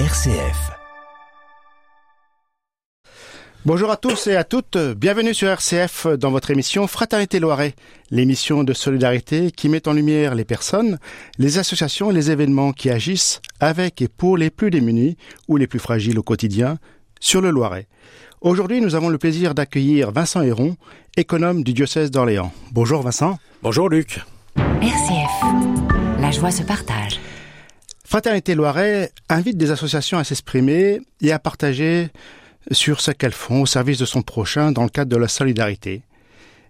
RCF. Bonjour à tous et à toutes, bienvenue sur RCF dans votre émission Fraternité Loiret, l'émission de solidarité qui met en lumière les personnes, les associations et les événements qui agissent avec et pour les plus démunis ou les plus fragiles au quotidien sur le Loiret. Aujourd'hui, nous avons le plaisir d'accueillir Vincent Héron, économe du diocèse d'Orléans. Bonjour Vincent. Bonjour Luc. RCF. La joie se partage. Fraternité Loiret invite des associations à s'exprimer et à partager sur ce qu'elles font au service de son prochain dans le cadre de la solidarité.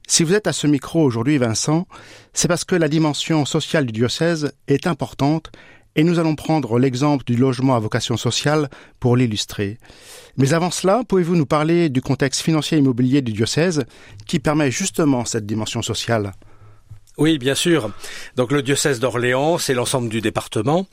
Si vous êtes à ce micro aujourd'hui, Vincent, c'est parce que la dimension sociale du diocèse est importante et nous allons prendre l'exemple du logement à vocation sociale pour l'illustrer. Mais avant cela, pouvez-vous nous parler du contexte financier immobilier du diocèse qui permet justement cette dimension sociale? Oui, bien sûr. Donc le diocèse d'Orléans, c'est l'ensemble du département.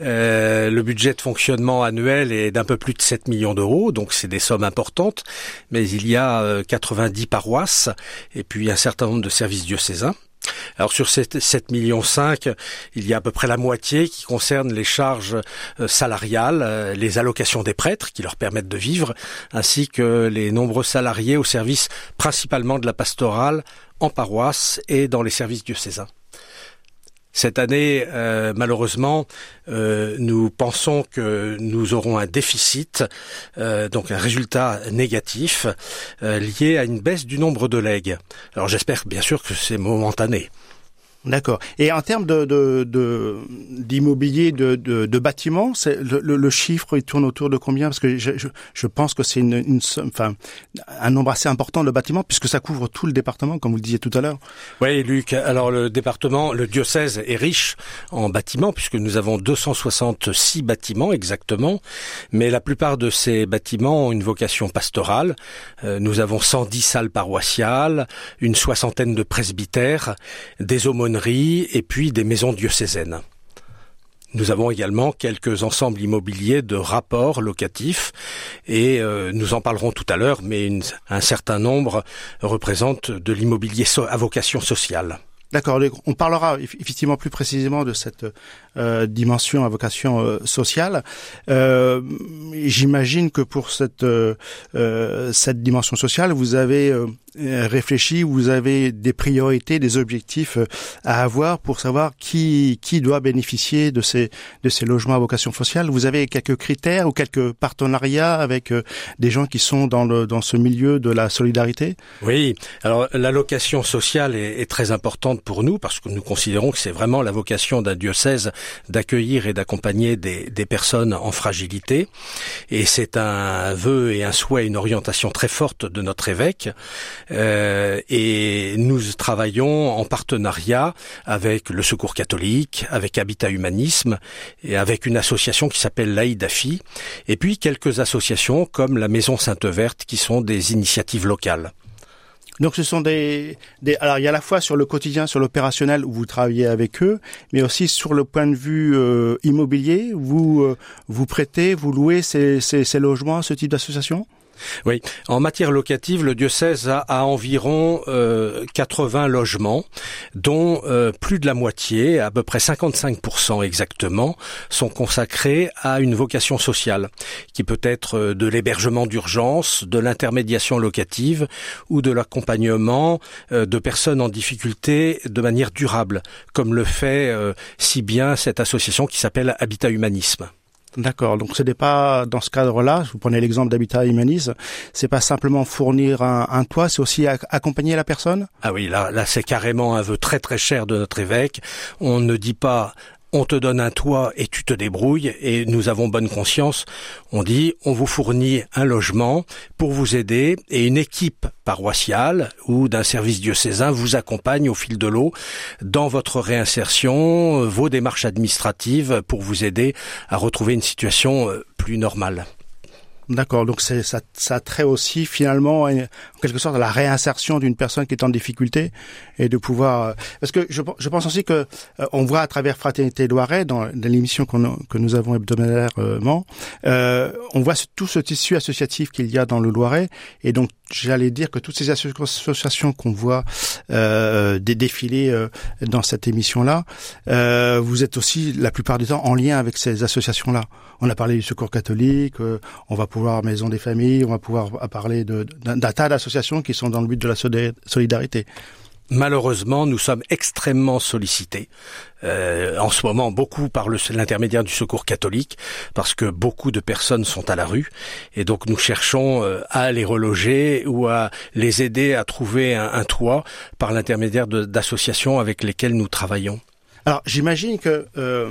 Euh, le budget de fonctionnement annuel est d'un peu plus de 7 millions d'euros, donc c'est des sommes importantes. Mais il y a 90 euh, paroisses et puis un certain nombre de services diocésains. Alors sur ces 7 millions 5, il y a à peu près la moitié qui concerne les charges euh, salariales, les allocations des prêtres qui leur permettent de vivre, ainsi que les nombreux salariés au service principalement de la pastorale, en paroisse et dans les services diocésains. Cette année, euh, malheureusement, euh, nous pensons que nous aurons un déficit, euh, donc un résultat négatif, lié à une baisse du nombre de legs. Alors j'espère bien sûr que c'est momentané. D'accord. Et en termes de d'immobilier de, de, de, bâtiments, c'est le, le, chiffre il tourne autour de combien? Parce que je, je, je pense que c'est une, une, enfin un nombre assez important de bâtiments puisque ça couvre tout le département, comme vous le disiez tout à l'heure. Oui, Luc. Alors le département, le diocèse est riche en bâtiments puisque nous avons 266 bâtiments exactement, mais la plupart de ces bâtiments ont une vocation pastorale. Euh, nous avons 110 salles paroissiales, une soixantaine de presbytères, des et puis des maisons diocésaines. Nous avons également quelques ensembles immobiliers de rapports locatifs et euh, nous en parlerons tout à l'heure, mais un certain nombre représentent de l'immobilier à vocation sociale. D'accord, on parlera effectivement plus précisément de cette euh, dimension à vocation euh, sociale. J'imagine que pour cette cette dimension sociale, vous avez réfléchi, vous avez des priorités, des objectifs à avoir pour savoir qui qui doit bénéficier de ces de ces logements à vocation sociale. Vous avez quelques critères ou quelques partenariats avec des gens qui sont dans le dans ce milieu de la solidarité? Oui, alors l'allocation sociale est, est très importante pour nous parce que nous considérons que c'est vraiment la vocation d'un diocèse d'accueillir et d'accompagner des, des, personnes en fragilité. Et c'est un vœu et un souhait, une orientation très forte de notre évêque. Euh, et nous travaillons en partenariat avec le Secours catholique, avec Habitat Humanisme et avec une association qui s'appelle l'AIDAFI, et puis quelques associations comme la Maison Sainte-Verte qui sont des initiatives locales. Donc ce sont des, des, alors il y a à la fois sur le quotidien, sur l'opérationnel où vous travaillez avec eux, mais aussi sur le point de vue euh, immobilier, vous euh, vous prêtez, vous louez ces, ces, ces logements, ce type d'association? Oui, en matière locative, le diocèse a, environ 80 euh, logements, dont euh, plus de la moitié, à peu près 55% exactement, sont consacrés à une vocation sociale, qui peut être euh, de l'hébergement d'urgence, de l'intermédiation locative ou de l'accompagnement de personnes en difficulté de manière durable, comme le fait si bien cette association qui s'appelle Habitat Humanisme. D'accord. Donc ce n'est pas dans ce cadre-là. Vous prenez l'exemple d'Habitat Humanis. C'est pas simplement fournir un, un toit, c'est aussi accompagner la personne? Ah oui, là, là c'est carrément un vœu très très cher de notre évêque. On ne dit pas on te donne un toit et tu te débrouilles et nous avons bonne conscience. On dit on vous fournit un logement pour vous aider et une équipe paroissiale ou d'un service diocésain vous accompagne au fil de l'eau dans votre réinsertion, vos démarches administratives pour vous aider à retrouver une situation euh, plus normale. D'accord, donc c'est ça, ça trait aussi finalement en quelque sorte à la réinsertion d'une personne qui est en difficulté et de pouvoir euh, parce que je, je pense aussi que euh, on voit à travers Fraternité Loiret dans, dans l'émission que nous avons hebdomadairement, euh, on voit tout ce tissu associatif qu'il y a dans le Loiret et donc j'allais dire que toutes ces associations qu'on voit euh, des euh, dans cette émission-là, euh, vous êtes aussi la plupart du temps en lien avec ces associations-là. On a parlé du Secours catholique, euh, on va pouvoir Maison des familles, on va pouvoir parler d'un tas d'associations qui sont dans le but de la solidarité. Malheureusement, nous sommes extrêmement sollicités euh, en ce moment beaucoup par l'intermédiaire du Secours catholique, parce que beaucoup de personnes sont à la rue, et donc nous cherchons euh, à les reloger ou à les aider à trouver un, toit par l'intermédiaire d'associations avec lesquelles nous travaillons. Alors j'imagine que euh,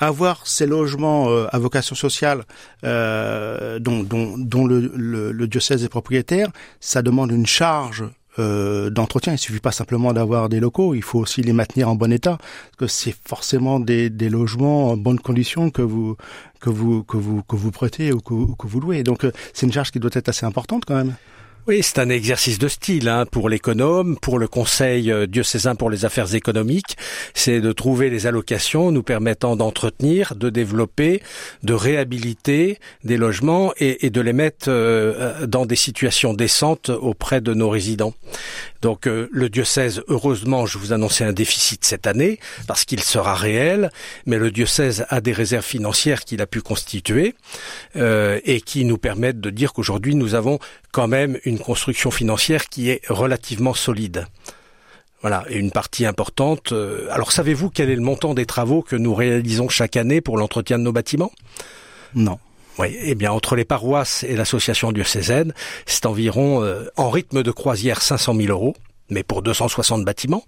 avoir ces logements à vocation sociale dont, dont, le, le, diocèse est propriétaire, ça demande une charge euh, d'entretien. Il suffit pas simplement d'avoir des locaux, il faut aussi les maintenir en bon état. Parce que c'est forcément des, des, logements en bonne condition que vous que vous que vous que vous prêtez ou que, que vous louez. Donc euh, c'est une charge qui doit être assez importante quand même. Oui, c'est un exercice de style hein, pour l'économe, pour le Conseil euh, diocésain pour les affaires économiques. C'est de trouver les allocations nous permettant d'entretenir, de développer, de réhabiliter des logements et, et de les mettre euh, dans des situations décentes auprès de nos résidents. Donc euh, le diocèse, heureusement, je vous annonçais un déficit cette année parce qu'il sera réel, mais le diocèse a des réserves financières qu'il a pu constituer euh, et qui nous permettent de dire qu'aujourd'hui nous avons quand même une construction financière qui est relativement solide. Voilà, et une partie importante. Euh, alors savez-vous quel est le montant des travaux que nous réalisons chaque année pour l'entretien de nos bâtiments? Non. Oui, eh bien entre les paroisses et l'association diocésaine, c'est environ euh, en rythme de croisière 500 000 euros mais pour 260 bâtiments.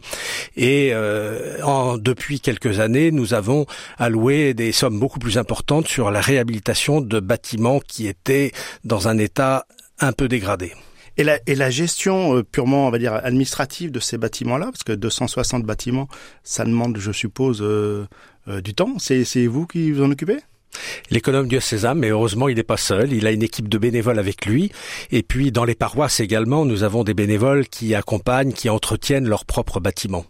Et euh, en, depuis quelques années, nous avons alloué des sommes beaucoup plus importantes sur la réhabilitation de bâtiments qui étaient dans un état un peu dégradé. Et la, et la gestion euh, purement, on va dire, administrative de ces bâtiments-là, parce que 260 bâtiments, ça demande, je suppose, euh, euh, du temps. C'est vous qui vous en occupez? L'économe diocésain, mais heureusement il n'est pas seul, il a une équipe de bénévoles avec lui. Et puis dans les paroisses également, nous avons des bénévoles qui accompagnent, qui entretiennent leurs propres bâtiments.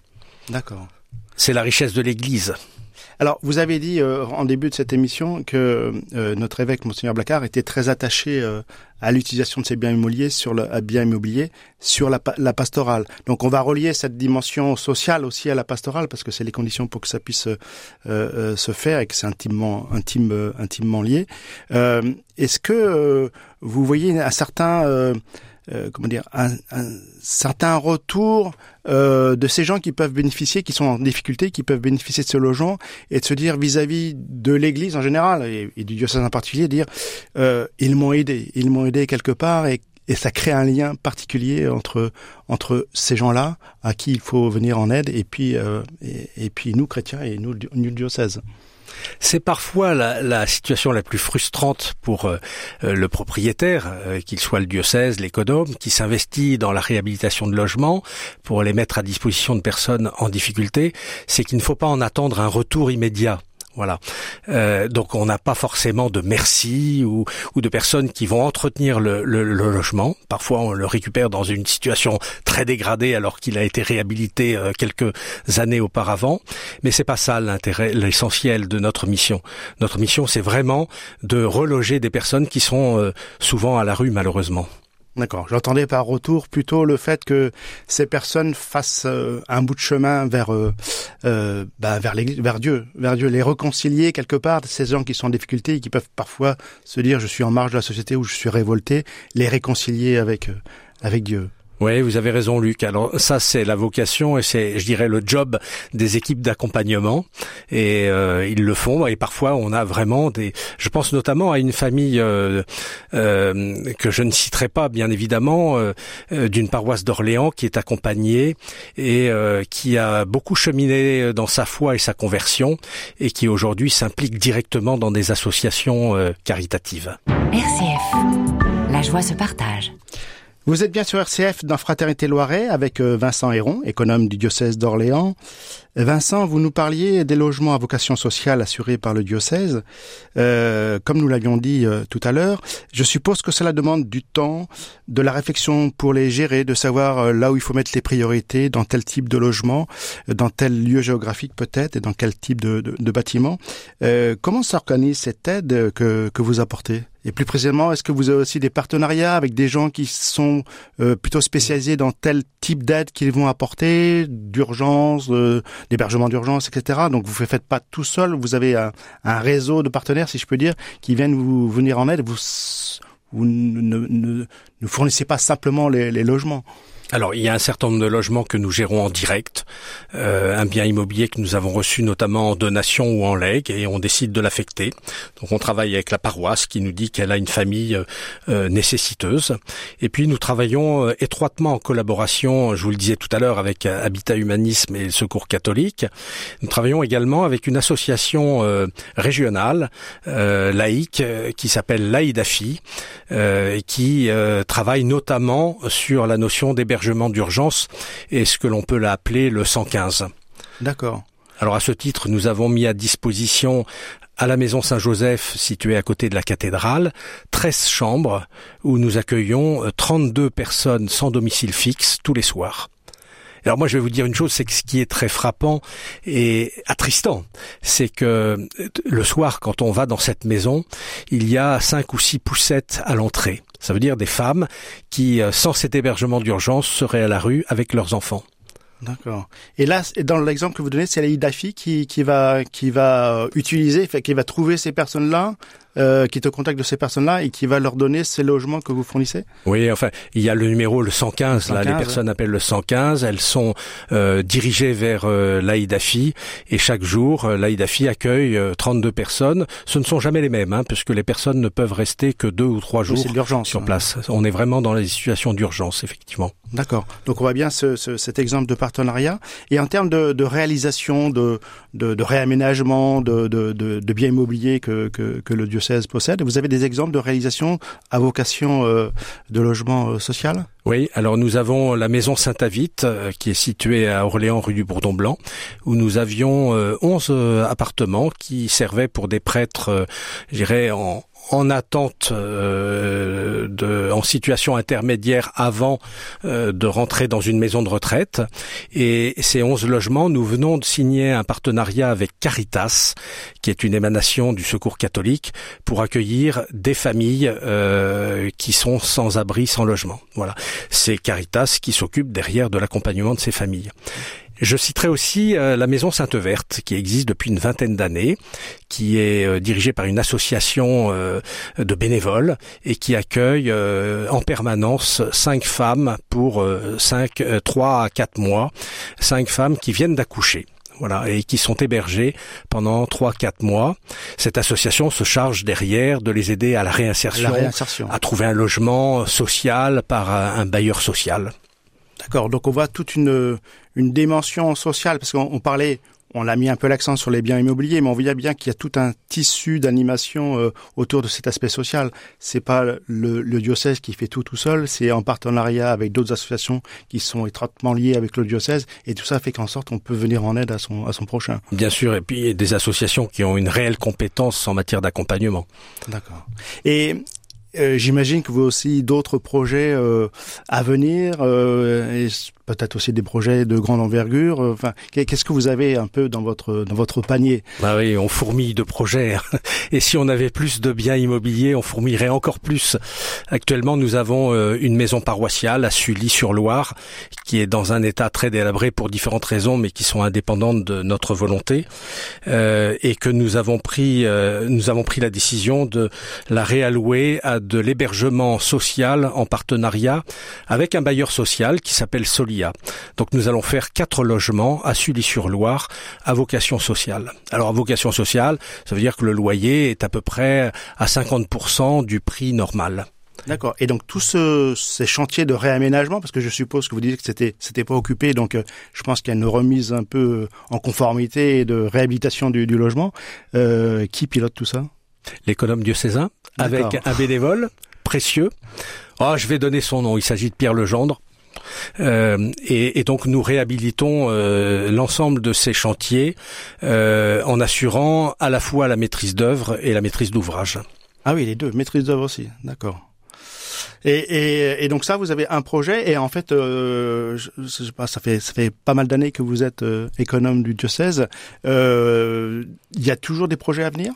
D'accord. C'est la richesse de l'Église. Alors, vous avez dit euh, en début de cette émission que euh, notre évêque, Monseigneur Blacard, était très attaché euh, à l'utilisation de ces biens immobiliers sur le bien immobilier sur la, la, pastorale. Donc, on va relier cette dimension sociale aussi à la pastorale parce que c'est les conditions pour que ça puisse se faire et que c'est intimement, intime, intimement lié. Est-ce que vous voyez un certain euh, comment dire, un, un certain retour euh, de ces gens qui peuvent bénéficier, qui sont en difficulté, qui peuvent bénéficier de ce logement, et de se dire vis-à-vis de l'Église en général et, du diocèse en particulier, dire euh, ils m'ont aidé, ils m'ont aidé quelque part, et, et ça crée un lien particulier entre entre ces gens-là à qui il faut venir en aide, et puis euh, et, et, puis nous chrétiens et nous, nous diocèse. C'est parfois la, situation la plus frustrante pour euh, euh, le propriétaire, euh, qu'il soit le diocèse, l'économe, qui s'investit dans la réhabilitation de logements pour les mettre à disposition de personnes en difficulté, c'est qu'il ne faut pas en attendre un retour immédiat. Voilà. Euh, donc on n'a pas forcément de merci ou, de personnes qui vont entretenir le, logement. Parfois on le récupère dans une situation très dégradée alors qu'il a été réhabilité euh, quelques années auparavant. Mais c'est pas ça l'intérêt, l'essentiel de notre mission. Notre mission c'est vraiment de reloger des personnes qui sont euh, souvent à la rue malheureusement. D'accord. J'entendais par retour plutôt le fait que ces personnes fassent euh, un bout de chemin vers euh, euh bah, vers l'église, vers Dieu, vers Dieu, les réconcilier quelque part. Ces gens qui sont en difficulté et qui peuvent parfois se dire je suis en marge de la société ou je suis révolté, les réconcilier avec euh, avec Dieu. Oui, vous avez raison, Luc. Alors ça, c'est la vocation et c'est, je dirais, le job des équipes d'accompagnement. Et euh, ils le font. Et parfois, on a vraiment des. Je pense notamment à une famille euh, euh, que je ne citerai pas, bien évidemment, d'une paroisse d'Orléans qui est accompagnée et qui a beaucoup cheminé dans sa foi et sa conversion et qui aujourd'hui s'implique directement dans des associations caritatives. RCF, la joie se partage. Vous êtes bien sur RCF dans Fraternité Loiret avec euh, Vincent Héron, économe du diocèse d'Orléans. Vincent, vous nous parliez des logements à vocation sociale assurés par le diocèse. Euh, comme nous l'avions dit euh, tout à l'heure, je suppose que cela demande du temps, de la réflexion pour les gérer, de savoir euh, là où il faut mettre les priorités, dans tel type de logement, dans tel lieu géographique peut-être, et dans quel type de, de, de bâtiment. comment s'organise cette aide que, que vous apportez? Et plus précisément, est-ce que vous avez aussi des partenariats avec des gens qui sont euh, plutôt spécialisés dans tel type d'aide qu'ils vont apporter, d'urgence, d'hébergement d'urgence, etc. Donc vous ne faites pas tout seul, vous avez un, un, réseau de partenaires, si je peux dire, qui viennent vous venir en aide. Vous, vous ne, ne, ne fournissez pas simplement les, les logements. Alors, il y a un certain nombre de logements que nous gérons en direct, euh, un bien immobilier que nous avons reçu notamment en donation ou en legs, et on décide de l'affecter. Donc, on travaille avec la paroisse qui nous dit qu'elle a une famille euh, euh nécessiteuse. Et puis, nous travaillons euh, étroitement en collaboration, je vous le disais tout à l'heure, avec euh, Habitat Humanisme et le Secours catholique. Nous travaillons également avec une association régionale laïque qui s'appelle l'AIDAFI, et qui travaille notamment sur la notion d'hébergement d'urgence et ce que l'on peut l'appeler le 115. D'accord. Alors à ce titre, nous avons mis à disposition à la maison Saint-Joseph, située à côté de la cathédrale, 13 chambres où nous accueillons 32 euh, personnes sans domicile fixe tous les soirs. Alors moi je vais vous dire une chose, c'est que ce qui est très frappant et attristant, c'est que euh, le soir quand on va dans cette maison, il y a cinq ou six poussettes à l'entrée. Ça veut dire des femmes qui, euh, sans cet hébergement d'urgence, seraient à la rue avec leurs enfants. D'accord. Et là, dans l'exemple que vous donnez, c'est la IDAFI qui, qui va qui va euh, utiliser, qui va trouver ces personnes-là euh, qui te contacte de ces personnes-là et qui va leur donner ces logements que vous fournissez Oui, enfin, il y a le numéro le 115, là, les personnes appellent le 115, elles sont euh, dirigées vers euh, l'AIDAFI et chaque jour, euh, l'AIDAFI accueille 32 personnes. Ce ne sont jamais les mêmes, hein, puisque les personnes ne peuvent rester que deux ou trois jours sur place. On est vraiment dans les situations d'urgence, effectivement. D'accord. Donc on voit bien ce, ce, cet exemple de partenariat. Et en termes de, de réalisation, de, de, de réaménagement, de, de, de, biens immobiliers que, que, que le Vous avez des exemples de réalisation à vocation euh, de logement euh, social? Oui, alors nous avons la maison Saint-Avite euh, qui est située à Orléans rue du Bourdon Blanc où nous avions 11 appartements qui servaient pour des prêtres, je dirais, en, en attente euh, en situation intermédiaire avant euh, de rentrer dans une maison de retraite. Et ces 11 logements, nous venons de signer un partenariat avec Caritas, qui est une émanation du Secours catholique, pour accueillir des familles euh, qui sont sans abri, sans logement. Voilà, c'est Caritas qui s'occupe derrière de l'accompagnement de ces familles. Je citerai aussi euh, la Maison Sainte-Verte, qui existe depuis une vingtaine d'années, qui est euh, dirigée par une association euh, de bénévoles et qui accueille en permanence cinq femmes pour cinq, trois à quatre mois, cinq femmes qui viennent d'accoucher voilà, et qui sont hébergées pendant trois quatre mois. Cette association se charge derrière de les aider à la réinsertion, à trouver un logement social par un bailleur social. D'accord. Donc on voit toute une une dimension sociale parce qu'on parlait on l'a mis un peu l'accent sur les biens immobiliers, mais on voit bien qu'il y a tout un tissu d'animation euh, autour de cet aspect social. C'est pas le, le, diocèse qui fait tout tout seul, c'est en partenariat avec d'autres associations qui sont étroitement liées avec le diocèse, et tout ça fait qu'en sorte on peut venir en aide à son à son prochain. Bien sûr, et puis des associations qui ont une réelle compétence en matière d'accompagnement. D'accord. Et euh, j'imagine que vous aussi d'autres projets euh, à venir, euh, et peut-être aussi des projets de grande envergure. Enfin, qu'est-ce que vous avez un peu dans votre dans votre panier? Bah oui, on fourmille de projets. Hein. Et si on avait plus de biens immobiliers, on fourmillerait encore plus. Actuellement, nous avons une maison paroissiale à Sully-sur-Loire, qui est dans un état très délabré pour différentes raisons, mais qui sont indépendantes de notre volonté, et que nous avons pris nous avons pris la décision de la réallouer à de l'hébergement social en partenariat avec un bailleur social qui s'appelle Solia. Donc nous allons faire quatre logements à Sully-sur-Loire à vocation sociale. Alors à vocation sociale, ça veut dire que le loyer est à peu près à 50% du prix normal. D'accord. Et donc tous ce, ces chantiers de réaménagement, parce que je suppose que vous disiez que c'était c'était pas occupé, donc euh, je pense qu'il y a une remise un peu en conformité et de réhabilitation du, logement. Euh, qui pilote tout ça? L'économe diocésain avec un bénévole précieux. Oh, je vais donner son nom. Il s'agit de Pierre Legendre. Euh, et, et, donc nous réhabilitons euh, l'ensemble de ces chantiers euh, en assurant à la fois la maîtrise d'œuvre et la maîtrise d'ouvrage. Ah oui, les deux, maîtrise d'œuvre aussi, d'accord. Et, et, et, donc ça, vous avez un projet et en fait, euh, je, je sais pas, ça fait ça fait pas mal d'années que vous êtes euh, économe du diocèse. Euh, il y a toujours des projets à venir?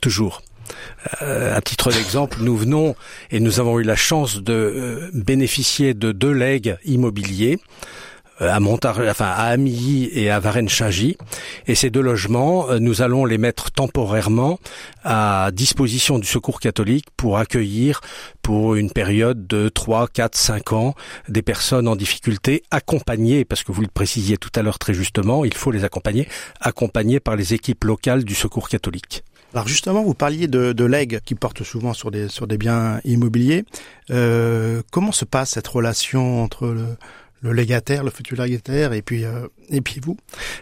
Toujours. Euh, à titre d'exemple, nous venons et nous avons eu la chance de euh, bénéficier de deux legs immobiliers euh, à Montar enfin à Amilly et à Varennes-Chagy. Et ces deux logements, nous allons les mettre temporairement à disposition du Secours catholique pour accueillir pour une période de 3, 4, 5 ans des personnes en difficulté accompagnées, parce que vous le précisiez tout à l'heure très justement, il faut les accompagner, accompagnées par les équipes locales du Secours catholique. Alors justement, vous parliez de, de legs qui portent souvent sur des biens immobiliers. Euh, comment se passe cette relation entre le, le légataire, le futur légataire, et puis euh, et puis vous.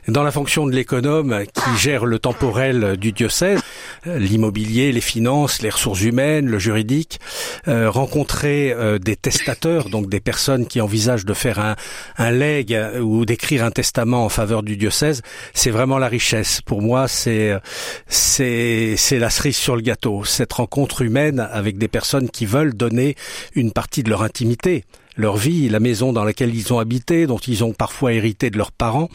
Dans la fonction de l'économe qui gère le temporel du diocèse, l'immobilier, les finances, les ressources humaines, le juridique, euh, rencontrer euh, des testateurs, donc des personnes qui envisagent de faire un, un legs ou d'écrire un testament en faveur du diocèse, c'est vraiment la richesse. Pour moi, c'est c'est c'est la cerise sur le gâteau. Cette rencontre humaine avec des personnes qui veulent donner une partie de leur intimité leur vie, la maison dans laquelle ils ont habité, dont ils ont parfois hérité de leurs parents,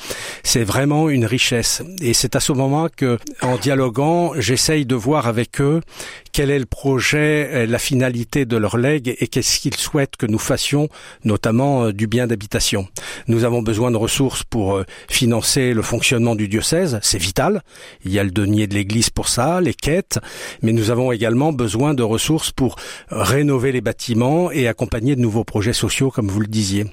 c'est vraiment une richesse. Et c'est à ce moment que, en dialoguant, j'essaye de voir avec eux quel est le projet, la finalité de leur legs et qu'est-ce qu'ils souhaitent que nous fassions, notamment euh, du bien d'habitation. Nous avons besoin de ressources pour euh, financer le fonctionnement du diocèse, c'est vital. Il y a le denier de l'église pour ça, les quêtes, mais nous avons également besoin de ressources pour rénover les bâtiments et accompagner de nouveaux projets sociaux, comme vous le disiez.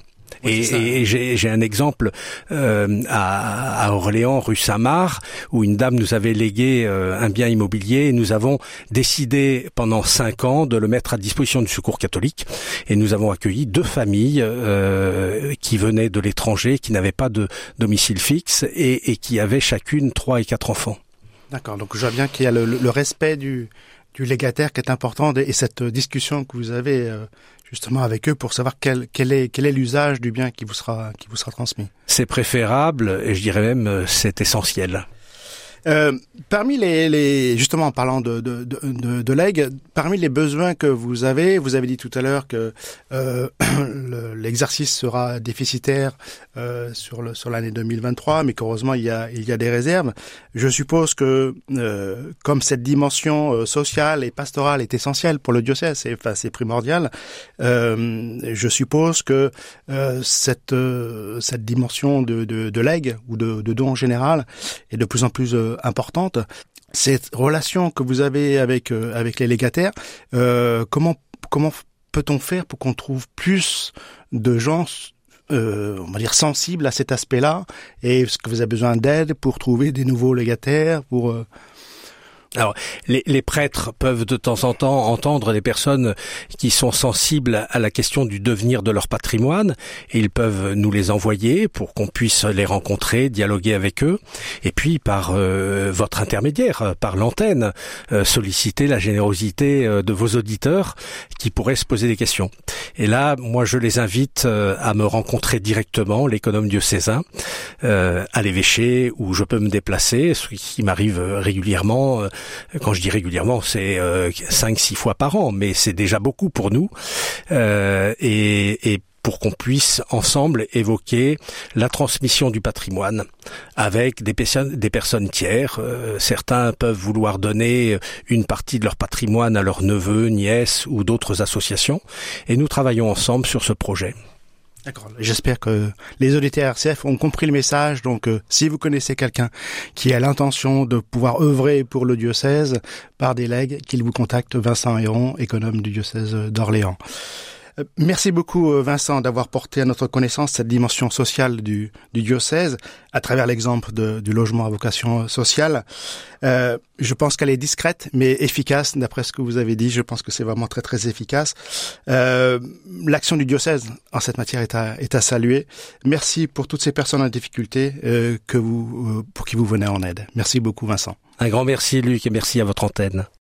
Et, et j'ai un exemple euh, à, à, Orléans, rue Saint-Marc, où une dame nous avait légué euh, un bien immobilier et nous avons décidé pendant cinq ans de le mettre à disposition du Secours catholique. Et nous avons accueilli deux familles euh, qui venaient de l'étranger, qui n'avaient pas de domicile fixe et, et, qui avaient chacune trois et quatre enfants. D'accord. Donc je vois bien qu'il y a le, le respect du, du légataire qui est important et cette discussion que vous avez justement avec eux pour savoir quel, est l'usage du bien qui vous sera qui vous sera transmis. C'est préférable et je dirais même euh, c'est essentiel. Euh, parmi les, les, justement en parlant de, de, de, de legs, parmi les besoins que vous avez, vous avez dit tout à l'heure que euh, l'exercice sera déficitaire euh, sur le sur l'année 2023, mais qu'heureusement il y a il y a des réserves. Je suppose que euh, comme cette dimension euh, sociale et pastorale est essentielle pour le diocèse, c'est enfin, c'est primordial. Je suppose que cette cette dimension de de, de legs ou de, de don en général est de plus en plus importante. Cette relation que vous avez avec euh, avec les légataires, euh, comment comment peut-on faire pour qu'on trouve plus de gens euh, on va dire sensibles à cet aspect-là? Et est-ce que vous avez besoin d'aide pour trouver des nouveaux légataires pour euh, alors, les, prêtres peuvent de temps en temps entendre des personnes qui sont sensibles à la question du devenir de leur patrimoine et ils peuvent nous les envoyer pour qu'on puisse les rencontrer, dialoguer avec eux et puis par euh, votre intermédiaire, par l'antenne, euh, solliciter la générosité euh, de vos auditeurs qui pourraient se poser des questions. Et là, moi, je les invite euh, à me rencontrer directement, l'économe diocésain, euh, à l'évêché où je peux me déplacer, ce qui m'arrive régulièrement quand je dis régulièrement, c'est euh, cinq, six fois par an, mais c'est déjà beaucoup pour nous. Euh, et, pour qu'on puisse ensemble évoquer la transmission du patrimoine avec des personnes, des tiers. Euh, certains peuvent vouloir donner une partie de leur patrimoine à leurs neveux, nièces ou d'autres associations, et nous travaillons ensemble sur ce projet. D'accord. J'espère que les auditeurs ont compris le message. Donc, euh, si vous connaissez quelqu'un qui a l'intention de pouvoir œuvrer pour le diocèse par des legs, qu'il vous contacte Vincent Héron, économe du diocèse d'Orléans. Euh, merci beaucoup euh, Vincent d'avoir porté à notre connaissance cette dimension sociale du, diocèse à travers l'exemple du logement à vocation sociale. Euh, je pense qu'elle est discrète mais efficace d'après ce que vous avez dit. Je pense que c'est vraiment très très efficace. L'action du diocèse en cette matière est à, saluer. Merci pour toutes ces personnes en difficulté que vous, pour qui vous venez en aide. Merci beaucoup Vincent. Un grand merci Luc et merci à votre antenne.